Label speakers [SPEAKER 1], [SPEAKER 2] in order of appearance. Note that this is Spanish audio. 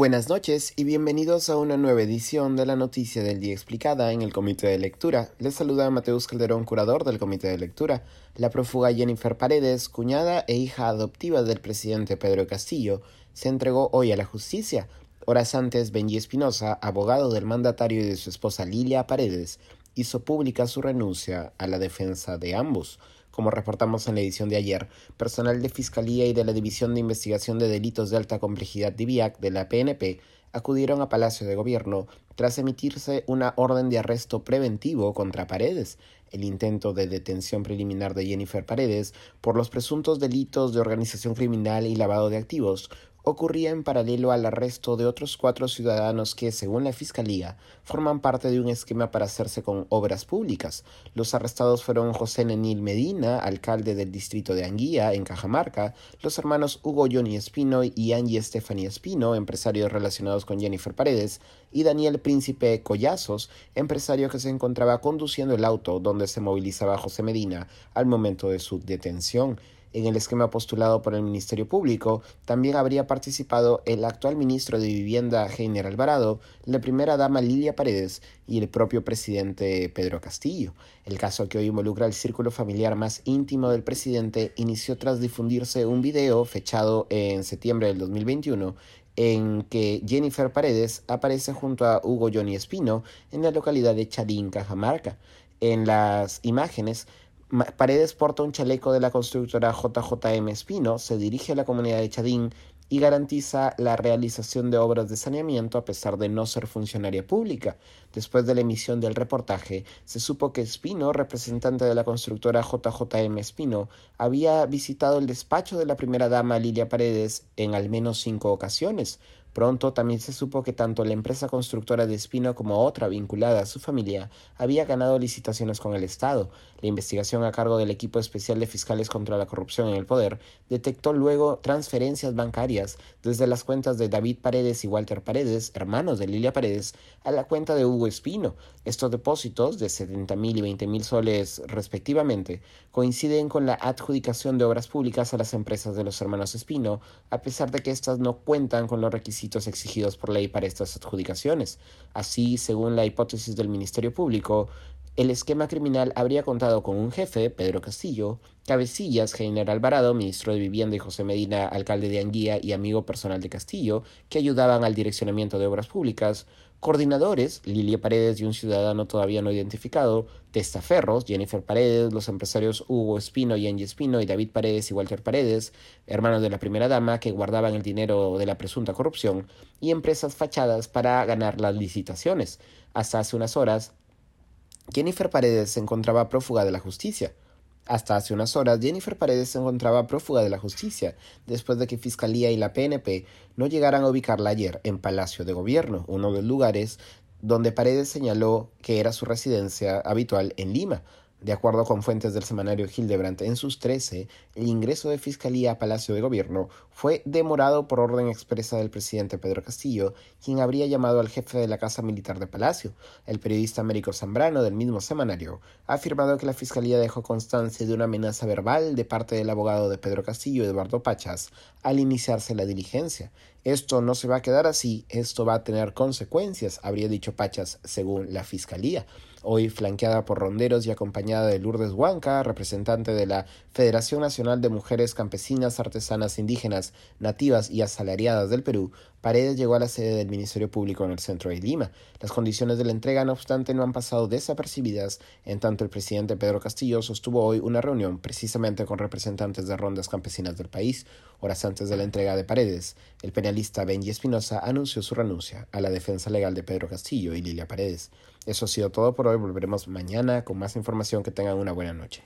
[SPEAKER 1] Buenas noches y bienvenidos a una nueva edición de la Noticia del Día Explicada en el Comité de Lectura. Les saluda Mateus Calderón, curador del Comité de Lectura. La prófuga Jennifer Paredes, cuñada e hija adoptiva del presidente Pedro Castillo, se entregó hoy a la justicia. Horas antes, Benji Espinosa, abogado del mandatario y de su esposa Lilia Paredes, hizo pública su renuncia a la defensa de ambos. Como reportamos en la edición de ayer, personal de Fiscalía y de la División de Investigación de Delitos de Alta Complejidad DIVIAC de la PNP acudieron a Palacio de Gobierno tras emitirse una orden de arresto preventivo contra Paredes, el intento de detención preliminar de Jennifer Paredes por los presuntos delitos de organización criminal y lavado de activos ocurría en paralelo al arresto de otros cuatro ciudadanos que, según la Fiscalía, forman parte de un esquema para hacerse con obras públicas. Los arrestados fueron José Nenil Medina, alcalde del distrito de Anguía, en Cajamarca, los hermanos Hugo Johnny Espino y Angie Stephanie Espino, empresarios relacionados con Jennifer Paredes, y Daniel Príncipe Collazos, empresario que se encontraba conduciendo el auto donde se movilizaba José Medina al momento de su detención. En el esquema postulado por el Ministerio Público también habría participado el actual ministro de Vivienda Heiner Alvarado, la primera dama Lilia Paredes y el propio presidente Pedro Castillo. El caso que hoy involucra el círculo familiar más íntimo del presidente inició tras difundirse un video fechado en septiembre del 2021 en que Jennifer Paredes aparece junto a Hugo Johnny Espino en la localidad de Charín, Cajamarca. En las imágenes Paredes porta un chaleco de la constructora JJM Espino, se dirige a la comunidad de Chadín y garantiza la realización de obras de saneamiento a pesar de no ser funcionaria pública. Después de la emisión del reportaje, se supo que Espino, representante de la constructora JJM Espino, había visitado el despacho de la primera dama Lilia Paredes en al menos cinco ocasiones, Pronto también se supo que tanto la empresa constructora de Espino como otra vinculada a su familia había ganado licitaciones con el Estado. La investigación a cargo del equipo especial de fiscales contra la corrupción en el poder detectó luego transferencias bancarias desde las cuentas de David Paredes y Walter Paredes, hermanos de Lilia Paredes, a la cuenta de Hugo Espino. Estos depósitos de 70 mil y 20 mil soles respectivamente coinciden con la adjudicación de obras públicas a las empresas de los hermanos Espino, a pesar de que éstas no cuentan con los exigidos por ley para estas adjudicaciones. Así, según la hipótesis del Ministerio Público, el esquema criminal habría contado con un jefe, Pedro Castillo, cabecillas, General Alvarado, ministro de Vivienda, y José Medina, alcalde de Anguía y amigo personal de Castillo, que ayudaban al direccionamiento de obras públicas, coordinadores, Lilia Paredes y un ciudadano todavía no identificado, testaferros, Jennifer Paredes, los empresarios Hugo Espino y Angie Espino y David Paredes y Walter Paredes, hermanos de la primera dama que guardaban el dinero de la presunta corrupción, y empresas fachadas para ganar las licitaciones. Hasta hace unas horas, Jennifer Paredes se encontraba prófuga de la justicia. Hasta hace unas horas, Jennifer Paredes se encontraba prófuga de la justicia, después de que Fiscalía y la PNP no llegaran a ubicarla ayer en Palacio de Gobierno, uno de los lugares donde Paredes señaló que era su residencia habitual en Lima, de acuerdo con fuentes del semanario Hildebrandt, en sus 13, el ingreso de Fiscalía a Palacio de Gobierno fue demorado por orden expresa del presidente Pedro Castillo, quien habría llamado al jefe de la Casa Militar de Palacio. El periodista Américo Zambrano del mismo semanario ha afirmado que la Fiscalía dejó constancia de una amenaza verbal de parte del abogado de Pedro Castillo, Eduardo Pachas, al iniciarse la diligencia. Esto no se va a quedar así, esto va a tener consecuencias, habría dicho Pachas, según la Fiscalía. Hoy flanqueada por ronderos y acompañada de Lourdes Huanca, representante de la Federación Nacional de Mujeres Campesinas, Artesanas, Indígenas, Nativas y Asalariadas del Perú, Paredes llegó a la sede del Ministerio Público en el centro de Lima. Las condiciones de la entrega, no obstante, no han pasado desapercibidas, en tanto el presidente Pedro Castillo sostuvo hoy una reunión precisamente con representantes de rondas campesinas del país. Horas antes de la entrega de Paredes, el penalista Benji Espinosa anunció su renuncia a la defensa legal de Pedro Castillo y Lilia Paredes. Eso ha sido todo por hoy. Volveremos mañana con más información. Que tengan una buena noche.